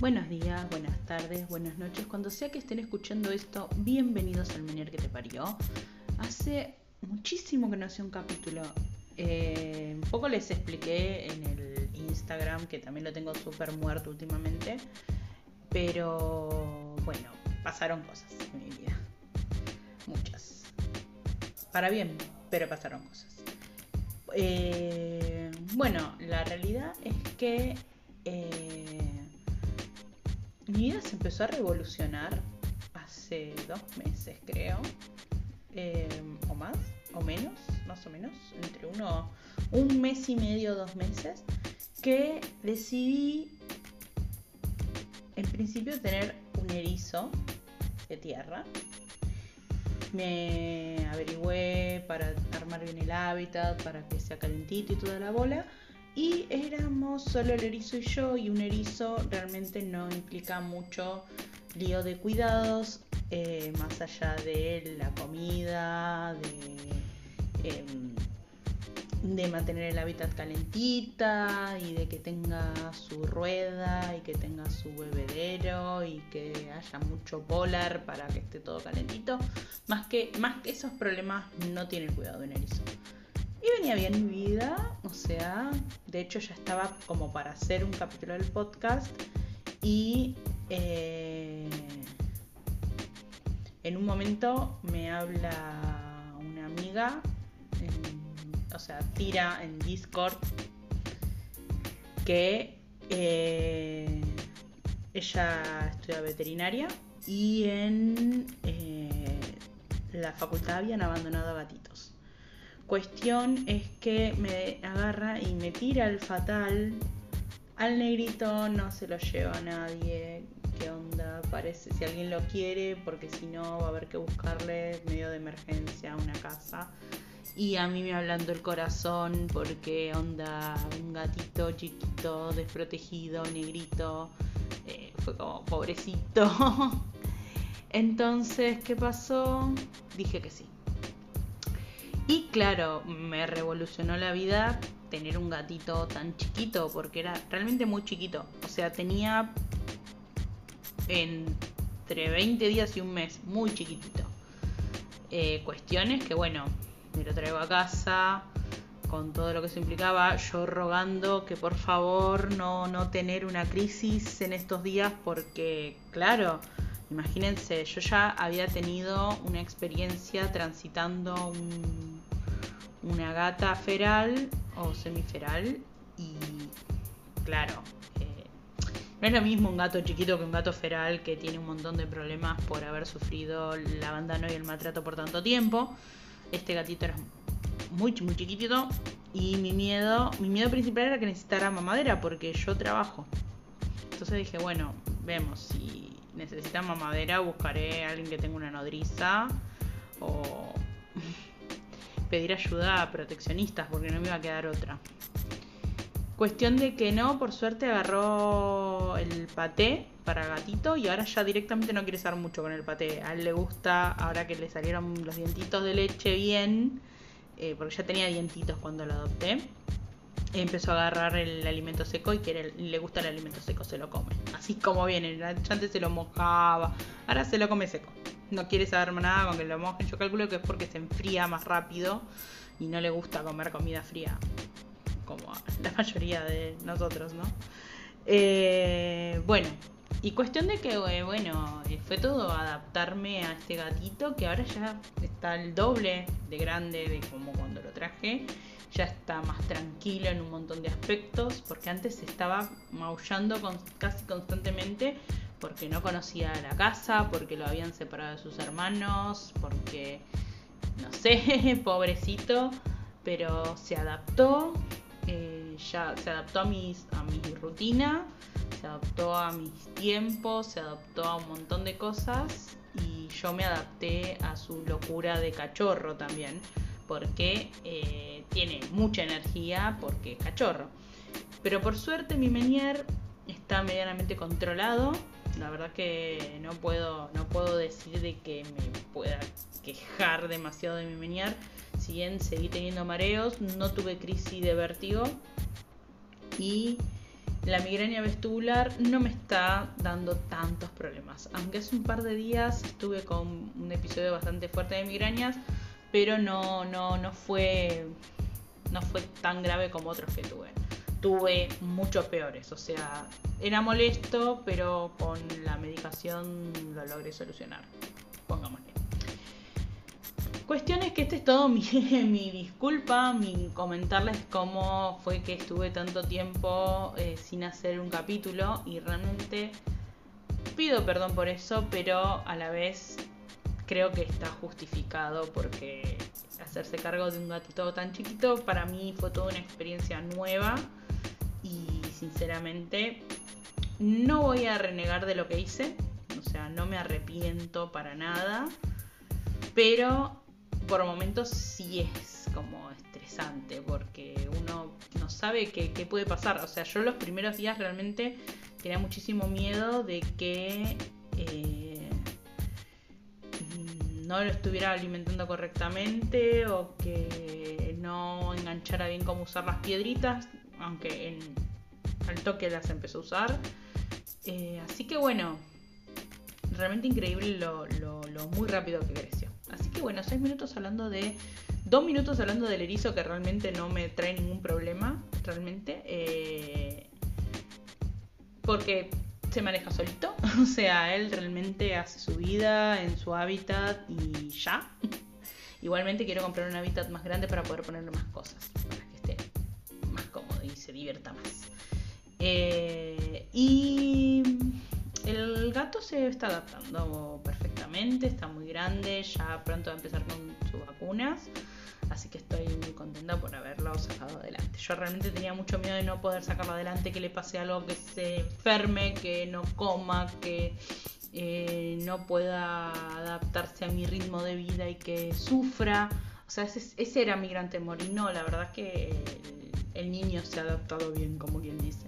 Buenos días, buenas tardes, buenas noches. Cuando sea que estén escuchando esto, bienvenidos al Menier que te parió. Hace muchísimo que no hacía un capítulo. Eh, un poco les expliqué en el Instagram, que también lo tengo súper muerto últimamente. Pero bueno, pasaron cosas en mi vida. Muchas. Para bien, pero pasaron cosas. Eh, bueno, la realidad es que eh, mi vida se empezó a revolucionar hace dos meses, creo. Eh, o más, o menos, más o menos, entre uno, un mes y medio, dos meses, que decidí en principio tener un erizo de tierra. Me averigüé para armar bien el hábitat, para que sea calentito y toda la bola. Y éramos solo el erizo y yo, y un erizo realmente no implica mucho lío de cuidados, eh, más allá de la comida, de, em, de mantener el hábitat calentita y de que tenga su rueda y que tenga su bebedero y que haya mucho polar para que esté todo calentito. Más que, más que esos problemas no tiene el cuidado de un erizo. Y venía bien mi vida, o sea, de hecho ya estaba como para hacer un capítulo del podcast y eh, en un momento me habla una amiga, o sea, tira en Discord que eh, ella estudia veterinaria y en eh, la facultad habían abandonado a gatitos. Cuestión es que me agarra y me tira el fatal. Al negrito no se lo lleva a nadie. ¿Qué onda? Parece si alguien lo quiere, porque si no va a haber que buscarle medio de emergencia una casa. Y a mí me hablando el corazón porque onda un gatito chiquito, desprotegido, negrito. Eh, fue como pobrecito. Entonces, ¿qué pasó? Dije que sí. Y claro, me revolucionó la vida tener un gatito tan chiquito, porque era realmente muy chiquito. O sea, tenía entre 20 días y un mes, muy chiquitito. Eh, cuestiones que, bueno, me lo traigo a casa con todo lo que se implicaba, yo rogando que por favor no, no tener una crisis en estos días, porque, claro, Imagínense, yo ya había tenido una experiencia transitando una gata feral o semiferal y claro, eh, no es lo mismo un gato chiquito que un gato feral que tiene un montón de problemas por haber sufrido el abandono y el maltrato por tanto tiempo. Este gatito era muy, muy chiquitito y mi miedo, mi miedo principal era que necesitara mamadera porque yo trabajo. Entonces dije, bueno, vemos si necesita mamadera, buscaré a alguien que tenga una nodriza o pedir ayuda a proteccionistas porque no me iba a quedar otra. Cuestión de que no, por suerte agarró el paté para gatito y ahora ya directamente no quiere estar mucho con el paté. A él le gusta, ahora que le salieron los dientitos de leche bien, eh, porque ya tenía dientitos cuando lo adopté empezó a agarrar el alimento seco y que le gusta el alimento seco, se lo come. Así como viene, antes se lo mojaba, ahora se lo come seco. No quiere saber nada con que lo mojen. Yo calculo que es porque se enfría más rápido y no le gusta comer comida fría, como la mayoría de nosotros, ¿no? Eh, bueno, y cuestión de que, eh, bueno, eh, fue todo adaptarme a este gatito que ahora ya está el doble de grande de como cuando lo traje ya está más tranquilo en un montón de aspectos, porque antes estaba maullando casi constantemente porque no conocía la casa, porque lo habían separado de sus hermanos, porque, no sé, pobrecito, pero se adaptó, eh, ya se adaptó a, mis, a mi rutina, se adaptó a mis tiempos, se adaptó a un montón de cosas y yo me adapté a su locura de cachorro también porque eh, tiene mucha energía, porque es cachorro. Pero por suerte mi Menier está medianamente controlado. La verdad que no puedo, no puedo decir de que me pueda quejar demasiado de mi Menier. Si bien seguí teniendo mareos, no tuve crisis de vértigo. Y la migraña vestibular no me está dando tantos problemas. Aunque hace un par de días estuve con un episodio bastante fuerte de migrañas, pero no, no, no fue no fue tan grave como otros que tuve. Tuve muchos peores, o sea, era molesto, pero con la medicación lo logré solucionar. Pongámosle. Cuestión es que este es todo mi, mi disculpa, mi comentarles cómo fue que estuve tanto tiempo eh, sin hacer un capítulo y realmente pido perdón por eso, pero a la vez creo que está justificado porque hacerse cargo de un gatito tan chiquito para mí fue toda una experiencia nueva y sinceramente no voy a renegar de lo que hice, o sea, no me arrepiento para nada, pero por momentos sí es como estresante porque uno no sabe qué, puede pasar, o sea, yo los primeros días realmente tenía muchísimo miedo de que... no lo estuviera alimentando correctamente o que no enganchara bien cómo usar las piedritas, aunque al toque las empezó a usar. Eh, así que bueno, realmente increíble lo, muy rápido que creció. Así que bueno, seis minutos hablando de. Dos minutos hablando del erizo que realmente no me trae ningún problema, realmente. Eh, porque se maneja solito. O sea, él realmente hace su vida en su hábitat y ya. Igualmente quiero comprar un hábitat más grande para poder ponerle más cosas, para que esté más cómodo y se divierta más. Eh, y el gato se está adaptando perfectamente, está muy grande, ya pronto va a empezar con sus vacunas. Así que estoy muy contenta por haberlo sacado adelante. Yo realmente tenía mucho miedo de no poder sacarlo adelante, que le pase algo, que se enferme, que no coma, que eh, no pueda adaptarse a mi ritmo de vida y que sufra. O sea, ese, era mi gran temor. Y no, la verdad es que el, niño se ha adaptado bien, como quien dice.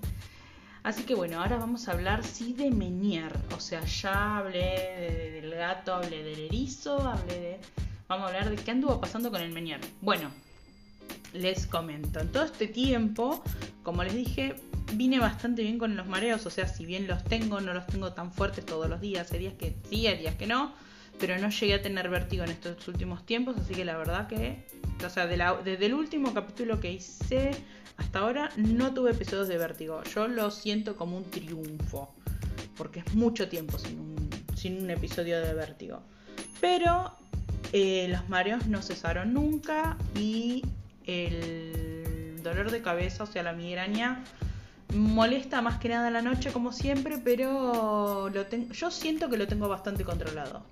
Así que bueno, ahora vamos a hablar sí de Menier. O sea, ya hablé del gato, hablé del erizo, hablé de vamos a hablar de qué anduvo pasando con el Meñar. Bueno, les comento. En todo este tiempo, como les dije, vine bastante bien con los mareos. O sea, si bien los tengo, no los tengo tan fuertes todos los días. Hay días que sí, hay días que no. Pero no llegué a tener vértigo en estos últimos tiempos. Así que la verdad que, o sea, desde el último capítulo que hice hasta ahora, no tuve episodios de vértigo. Yo lo siento como un triunfo. Porque es mucho tiempo sin un, episodio de vértigo. Pero eh, los mareos no cesaron nunca y el dolor de cabeza, o sea, la migraña, molesta más que nada la noche como siempre, pero lo yo siento que lo tengo bastante controlado.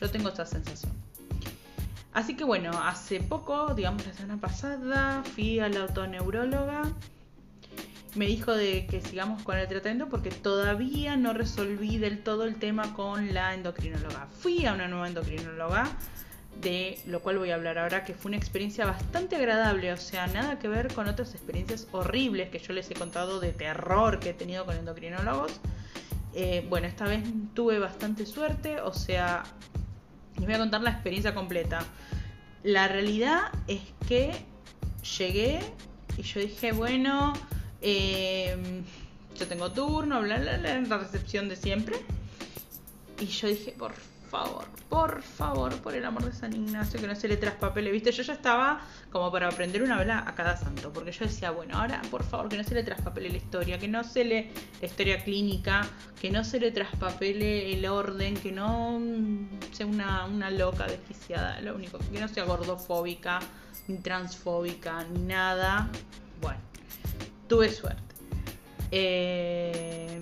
Yo tengo esta sensación. Así que bueno, hace poco, digamos la semana pasada, fui a la autoneuróloga. Me dijo de que sigamos con el tratamiento porque todavía no resolví del todo el tema con la endocrinóloga. Fui a una nueva endocrinóloga de lo cual voy a hablar ahora, que fue una experiencia bastante agradable, o sea, nada que ver con otras experiencias horribles que yo les he contado de terror que he tenido con endocrinólogos. Eh, bueno, esta vez tuve bastante suerte, o sea, les voy a contar la experiencia completa. La realidad es que llegué y yo dije, bueno, em, yo tengo turno, bla, bla, la recepción de siempre. Y yo dije, por favor, por favor, por el amor de San Ignacio, que no se le traspapele, ¿viste? Yo ya estaba como para aprender una vela a cada santo, porque yo decía, bueno, ahora, por favor, que no se le traspapele la historia, que no se le la historia clínica, que no se le traspapele el orden, que no sea una, una loca desquiciada, lo único, que no sea gordofóbica, ni transfóbica, ni nada. Bueno, tuve suerte. Eh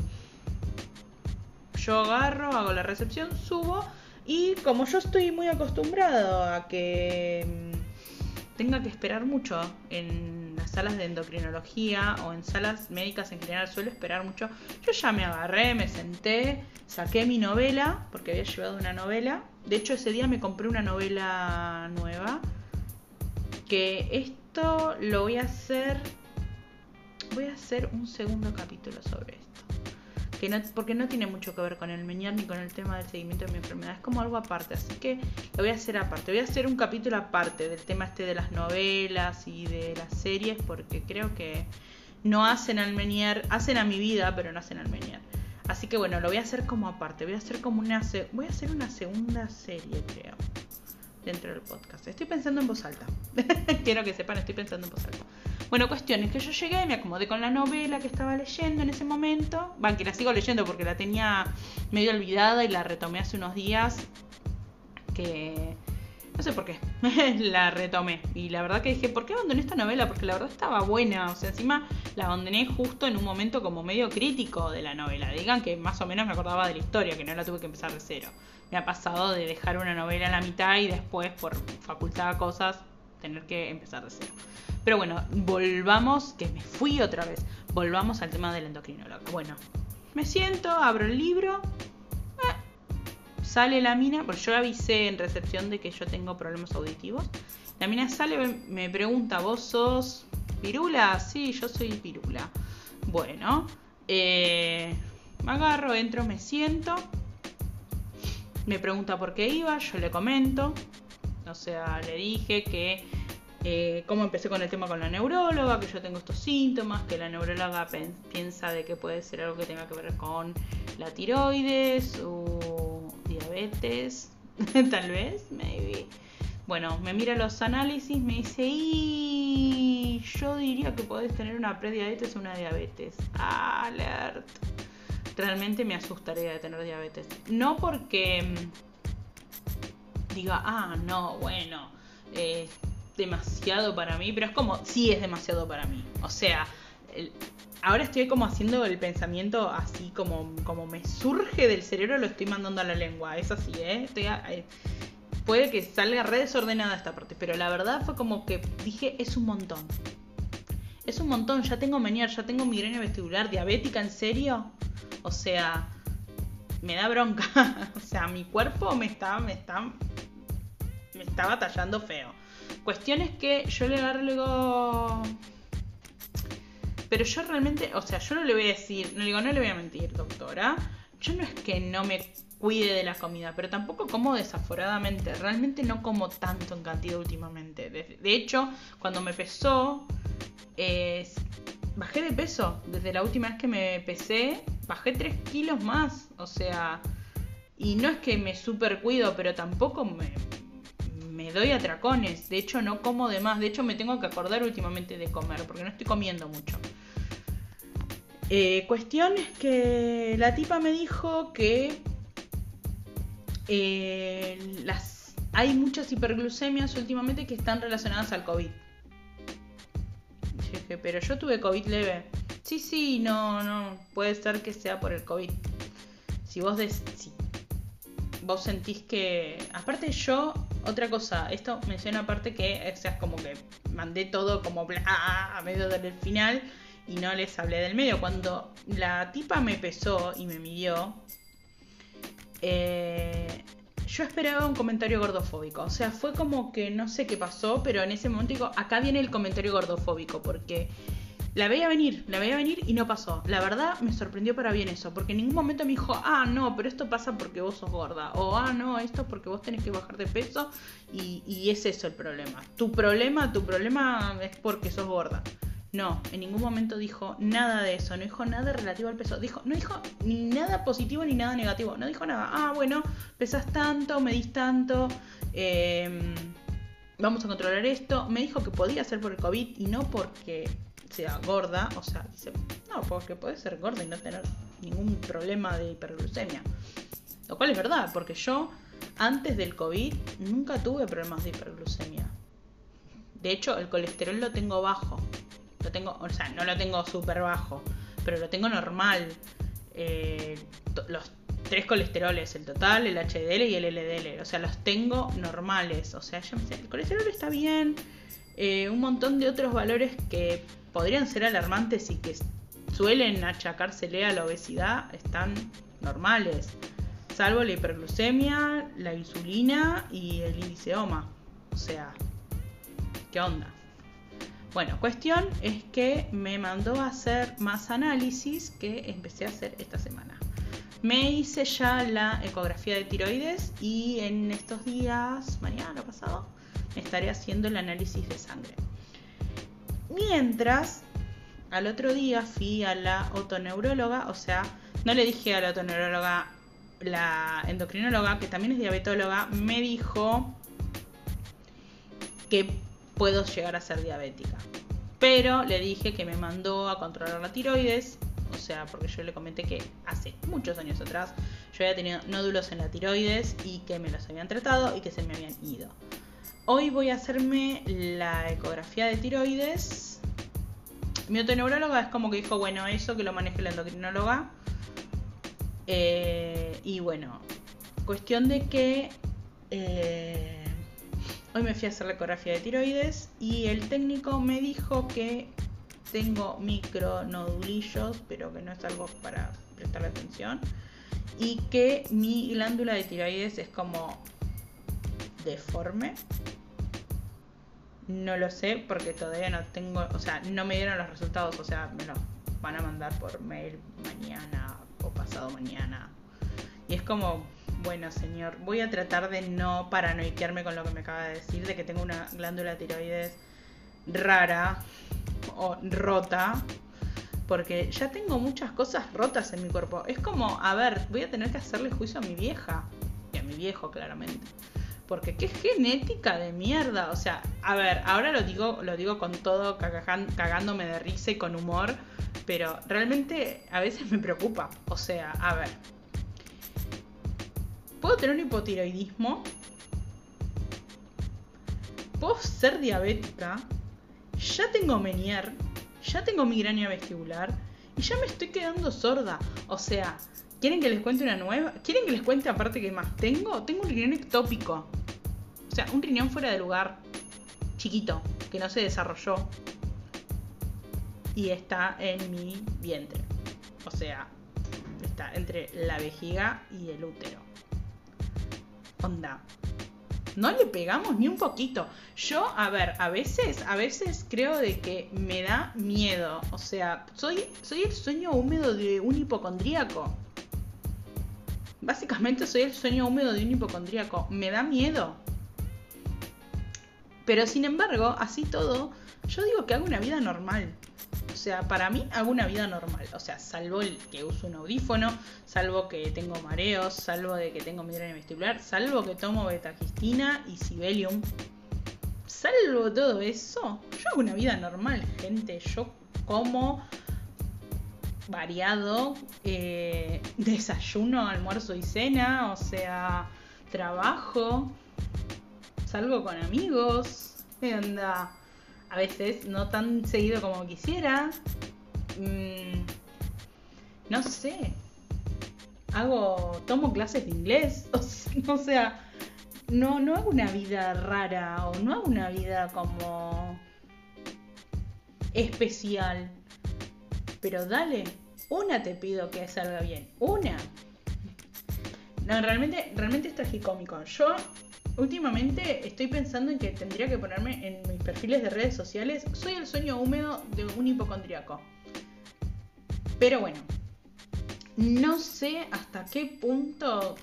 yo agarro, hago la recepción, subo y como yo estoy muy acostumbrado a que mm, tenga que esperar mucho en las salas de endocrinología o en salas médicas en general, suelo esperar mucho. Yo ya me agarré, me senté, saqué mi novela, porque había llevado una novela. De hecho, ese día me compré una novela nueva. Que esto lo voy a hacer. Voy a hacer un segundo capítulo sobre esto porque no tiene mucho que ver con el meñar ni con el tema del seguimiento de mi enfermedad, es como algo aparte, así que lo voy a hacer aparte, voy a hacer un capítulo aparte del tema este de las novelas y de las series, porque creo que no hacen al Menier, hacen a mi vida, pero no hacen al Menier. Así que bueno, lo voy a hacer como aparte, voy a hacer como una voy a hacer una segunda serie, creo, dentro del podcast. Estoy pensando en voz alta. Quiero que sepan, estoy pensando en voz alta. Bueno, cuestión es que yo llegué, me acomodé con la novela que estaba leyendo en ese momento. Van, que la sigo leyendo porque la tenía medio olvidada y la retomé hace unos días. Que no sé por qué. la retomé. Y la verdad que dije, ¿por qué abandoné esta novela? Porque la verdad estaba buena. O sea, encima la abandoné justo en un momento como medio crítico de la novela. Digan que más o menos me acordaba de la historia, que no la tuve que empezar de cero. Me ha pasado de dejar una novela a la mitad y después, por facultad cosas, tener que empezar de cero. Pero bueno, volvamos, que me fui otra vez. Volvamos al tema del endocrinólogo. Bueno, me siento, abro el libro Sale la mina, porque yo avisé en recepción de que yo tengo problemas auditivos. La mina sale, me pregunta, ¿vos sos pirula? Sí, yo soy pirula. Bueno, eh, me agarro, entro, me siento. Me pregunta por qué iba, yo le comento. O sea, le dije que eh, cómo empecé con el tema con la neuróloga, que yo tengo estos síntomas, que la neuróloga piensa de que puede ser algo que tenga que ver con la tiroides o diabetes, tal vez, maybe. Bueno, me mira los análisis, me dice, y yo diría que podés tener una prediabetes o una diabetes. Alert. Realmente me asustaría de tener diabetes. No porque mm, diga, ah, no, bueno, es demasiado para mí, pero es como, sí es demasiado para mí. O sea, ahora estoy como haciendo el pensamiento así como, como me surge del cerebro, lo estoy mandando a la lengua. Es así, ¿eh? eh puede que salga re desordenada esta parte, pero la verdad fue como que dije, es un montón. Es un montón, ya tengo menier, ya tengo migraña vestibular, diabética, ¿en serio? O sea, me da bronca. o sea, mi cuerpo me está, me está, me está batallando feo. Cuestión es que yo le agarro pero yo realmente, o sea, yo no le voy a decir, no le digo, no le voy a mentir, doctora. Yo no es que no me cuide de la comida, pero tampoco como desaforadamente. Realmente no como tanto en cantidad últimamente. De, hecho, cuando me pesó, bajé de peso. Desde la última vez que me pesé, bajé 3 kilos más. O sea, y no es que me super cuido, pero tampoco me, me doy atracones. De hecho, no como de más. De hecho, me tengo que acordar últimamente de comer, porque no estoy comiendo mucho. Eh, cuestión es que la tipa me dijo que eh, las, hay muchas hiperglucemias últimamente que están relacionadas al COVID. Pero yo tuve COVID leve. Sí, sí, no, no, puede ser que sea por el COVID. Si vos, si vos sentís que... Aparte yo, otra cosa, esto menciona aparte que, o como que mandé todo como bla, a medio del final y no les hablé del medio. Cuando la tipa me pesó y me midió, eh, yo esperaba un comentario gordofóbico. O sea, fue como que no sé qué pasó, pero en ese momento digo, acá viene el comentario gordofóbico, porque la veía venir, la veía venir y no pasó. La verdad me sorprendió para bien eso, porque en ningún momento me dijo, ah, no, pero esto pasa porque vos sos gorda, o ah, no, esto es porque vos tenés que bajar de peso y, y es eso el problema. Tu problema, tu problema es porque sos gorda. No, en ningún momento dijo nada de eso, no dijo nada relativo al peso. Dijo, no dijo ni nada positivo ni nada negativo. No dijo nada. Ah, bueno, pesas tanto, medís tanto, em, vamos a controlar esto. Me dijo que podía ser por el COVID y no porque sea gorda. O sea, dice, no, porque puede ser gorda y no tener ningún problema de hiperglucemia. Lo cual es verdad, porque yo antes del COVID nunca tuve problemas de hiperglucemia. De hecho, el colesterol lo tengo bajo. Lo tengo, o sea, no lo tengo súper bajo, pero lo tengo normal. Eh, los tres colesteroles, el total, el HDL y el LDL. O sea, los tengo normales. O sea, ya me el colesterol está bien. Eh, un montón de otros valores que podrían ser alarmantes y que suelen achacársele a la obesidad están normales. Salvo la hiperglucemia, la insulina y el índice. O sea, ¿qué onda? Bueno, cuestión es que me mandó a hacer más análisis que empecé a hacer esta semana. Me hice ya la ecografía de tiroides y en estos días, mañana pasado, estaré haciendo el análisis de sangre. Mientras, al otro día fui a la otoneuróloga, o sea, no le dije a la otoneuróloga, la endocrinóloga, que también es diabetóloga, me dijo que puedo llegar a ser diabética. Pero le dije que me mandó a controlar la tiroides, o sea, porque yo le comenté que hace muchos años atrás yo había tenido nódulos en la tiroides y que me los habían tratado y que se me habían ido. Hoy voy a hacerme la ecografía de tiroides. Mi otoneuróloga es como que dijo, bueno, eso que lo maneje la endocrinóloga. Eh, y bueno, cuestión de que eh, hoy me fui a hacer la ecografía de tiroides y el técnico me dijo que tengo micronodulillos, pero que no es algo para prestarle atención. Y que mi glándula de tiroides es como deforme. No lo sé porque todavía no tengo, o sea, no me dieron los resultados, o sea, me los van a mandar por mail mañana o pasado mañana. Y es como, bueno, señor, voy a tratar de no paranoiquearme con lo que me acaba de decir, de que tengo una glándula de tiroides rara o rota, porque ya tengo muchas cosas rotas en mi cuerpo. Es como, a ver, voy a tener que hacerle juicio a mi vieja y a mi viejo, claramente. Porque qué genética de mierda. O sea, a ver, ahora lo digo, lo digo con todo cagándome de risa y con humor. Pero realmente a veces me preocupa. O sea, a ver. Puedo tener un hipotiroidismo. Puedo ser diabética. Ya tengo Menier. Ya tengo migraña vestibular. Y ya me estoy quedando sorda. O sea, ¿Quieren que les cuente una nueva? ¿Quieren que les cuente aparte que más tengo? Tengo un riñón ectópico. O sea, un riñón fuera de lugar. Chiquito. Que no se desarrolló. Y está en mi vientre. O sea, está entre la vejiga y el útero. No le pegamos ni un poquito. Yo, a ver, a veces, a veces creo de que me da miedo. O sea, soy, soy el sueño húmedo de un hipocondríaco. Básicamente soy el sueño húmedo de un hipocondríaco. Me da miedo. Pero sin embargo, así todo, yo digo que hago una vida normal. Sea, para mí hago una vida normal. O sea, salvo el que uso un audífono, salvo que tengo mareos, salvo de que tengo migraña vestibular, salvo que tomo betagistina y sibelium. Salvo todo eso, yo hago una vida normal, gente. Yo como variado, eh, desayuno, almuerzo y cena, o sea, trabajo, salgo con amigos, anda, a veces no tan seguido como quisiera, mm, no sé, hago, tomo clases de inglés, o sea, no, no hago una vida rara o no hago una vida como especial. Pero dale, una te pido que salga bien. Una. No, realmente, realmente es tragicómico. Yo últimamente estoy pensando en que tendría que ponerme en mis perfiles de redes sociales. Soy el sueño húmedo de un hipocondriaco. Pero bueno, no sé hasta qué punto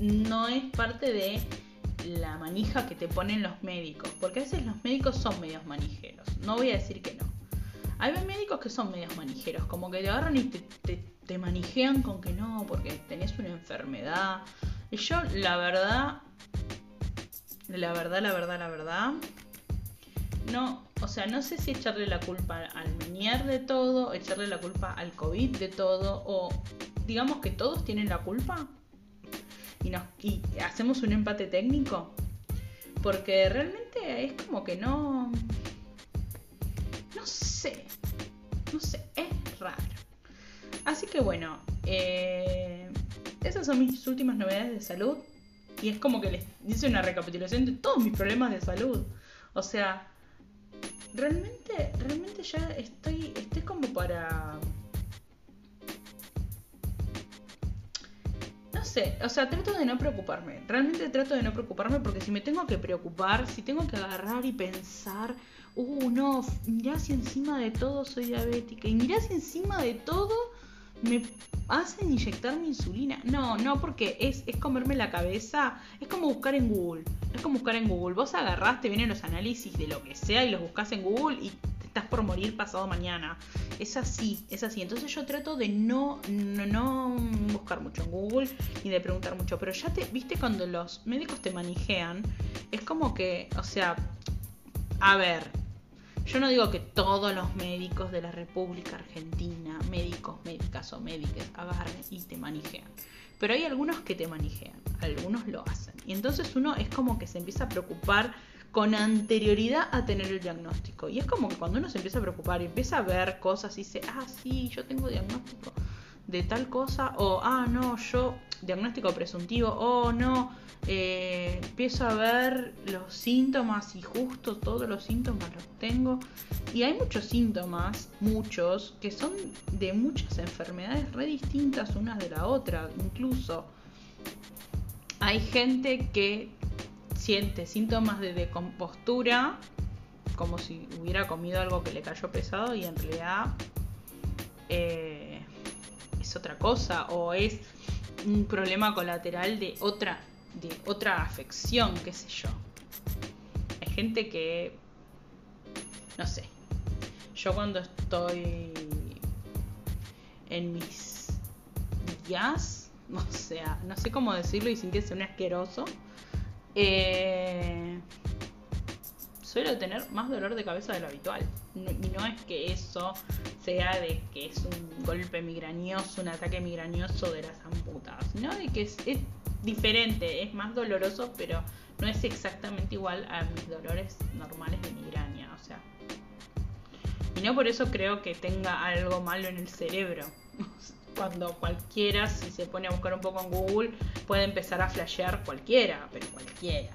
no es parte de la manija que te ponen los médicos. Porque a veces los médicos son medios manijeros. No voy a decir que no. Hay médicos que son medios manijeros, como que te agarran y te, te, manijean con que no, porque tenés una enfermedad. Y yo, la verdad, la verdad, la verdad, la verdad, no, o sea, no sé si echarle la culpa al Menier de todo, echarle la culpa al COVID de todo, o digamos que todos tienen la culpa y, nos, y hacemos un empate técnico. Porque realmente es como que no, no sé. No sé, es raro. Así que bueno, eh, esas son mis últimas novedades de salud. Y es como que les hice una recapitulación de todos mis problemas de salud. O sea, realmente, realmente ya estoy, estoy como para... No sé, o sea, trato de no preocuparme. Realmente trato de no preocuparme porque si me tengo que preocupar, si tengo que agarrar y pensar uh, no, mirá si encima de todo soy diabética y mirá si encima de todo me hacen inyectar mi insulina. No, no, porque es, es comerme la cabeza, es como buscar en Google, es como buscar en Google. Vos agarrás, te vienen los análisis de lo que sea y los buscas en Google y estás por morir pasado mañana. Es así, es así. Entonces yo trato de no, no, no buscar mucho en Google ni de preguntar mucho. Pero ya te, viste, cuando los médicos te manejean, es como que, o sea, a ver, yo no digo que todos los médicos de la República Argentina, médicos, médicas o médicas, agarren y te manejean. Pero hay algunos que te manejean, algunos lo hacen. Y entonces uno es como que se empieza a preocupar con anterioridad a tener el diagnóstico. Y es como que cuando uno se empieza a preocupar y empieza a ver cosas y dice, ah, sí, yo tengo diagnóstico de tal cosa, o ah, no, yo, diagnóstico presuntivo, oh, no, eh, empiezo a ver los síntomas y justo todos los síntomas los tengo. Y hay muchos síntomas, muchos, que son de muchas enfermedades re distintas unas de la otra, incluso. Hay gente que siente síntomas de decompostura, como si hubiera comido algo que le cayó pesado y en realidad eh, es otra cosa o es un problema colateral de otra, de otra afección, qué sé yo. Hay gente que, no sé, yo cuando estoy en mis días, o sea, no sé cómo decirlo y sin que sea un asqueroso, eh, suelo tener más dolor de cabeza de lo habitual. Y no es que eso sea de que es un golpe migrañoso, un ataque migrañoso de las amputas, sino de que es, diferente, es más doloroso, pero no es exactamente igual a mis dolores normales de migraña, o sea. Y no por eso creo que tenga algo malo en el cerebro. Cuando cualquiera, si se pone a buscar un poco en Google, puede empezar a flashear cualquiera, pero cualquiera.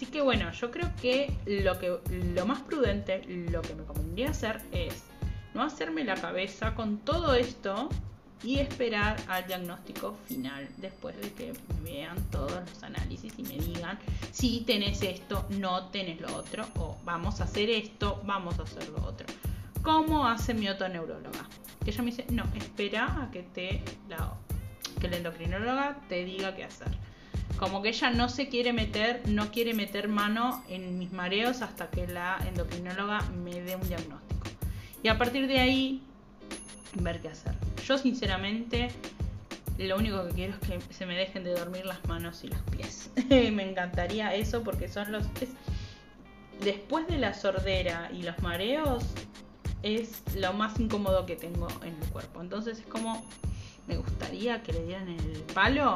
Así que bueno, yo creo que lo, que, lo más prudente, lo que me convendría hacer es no hacerme la cabeza con todo esto y esperar al diagnóstico final después de que vean todos los análisis y me digan si tenés esto, no tenés lo otro o vamos a hacer esto, vamos a hacer lo otro. ¿Cómo hace mi otoneuróloga? Que ella me dice, no, espera a que te la, que la endocrinóloga te diga qué hacer. Como que ella no se quiere meter, no quiere meter mano en mis mareos hasta que la endocrinóloga me dé un diagnóstico. Y a partir de ahí, ver qué hacer. Yo sinceramente, lo único que quiero es que se me dejen de dormir las manos y los pies. me encantaría eso porque son los... después de la sordera y los mareos, es lo más incómodo que tengo en el cuerpo. Entonces es como, me gustaría que le dieran el palo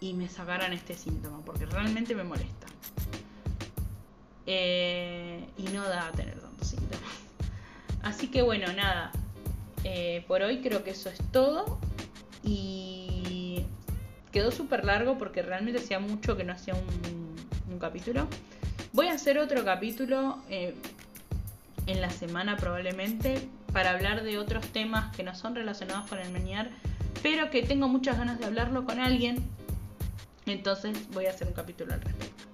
y me sacaran este síntoma, porque realmente me molesta. Eh, y no da a tener tantos síntomas. Así que bueno, nada. Eh, por hoy creo que eso es todo. Y quedó súper largo porque realmente hacía mucho que no hacía un, capítulo. Voy a hacer otro capítulo eh, en la semana probablemente para hablar de otros temas que no son relacionados con el meñar, pero que tengo muchas ganas de hablarlo con alguien. Entonces voy a hacer un capítulo al respecto.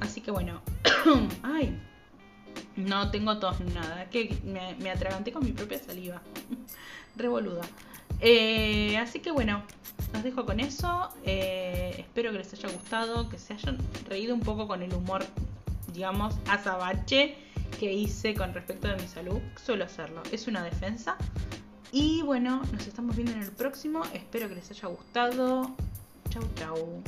Así que bueno. Ay. No tengo tos nada. Que me, atraganté con mi propia saliva. Revoluda. Eh, así que bueno, los dejo con eso. Eh, espero que les haya gustado, que se hayan reído un poco con el humor, digamos, azabache que hice con respecto de mi salud. Suelo hacerlo. Es una defensa. Y bueno, nos estamos viendo en el próximo. Espero que les haya gustado. Tchau, tchau.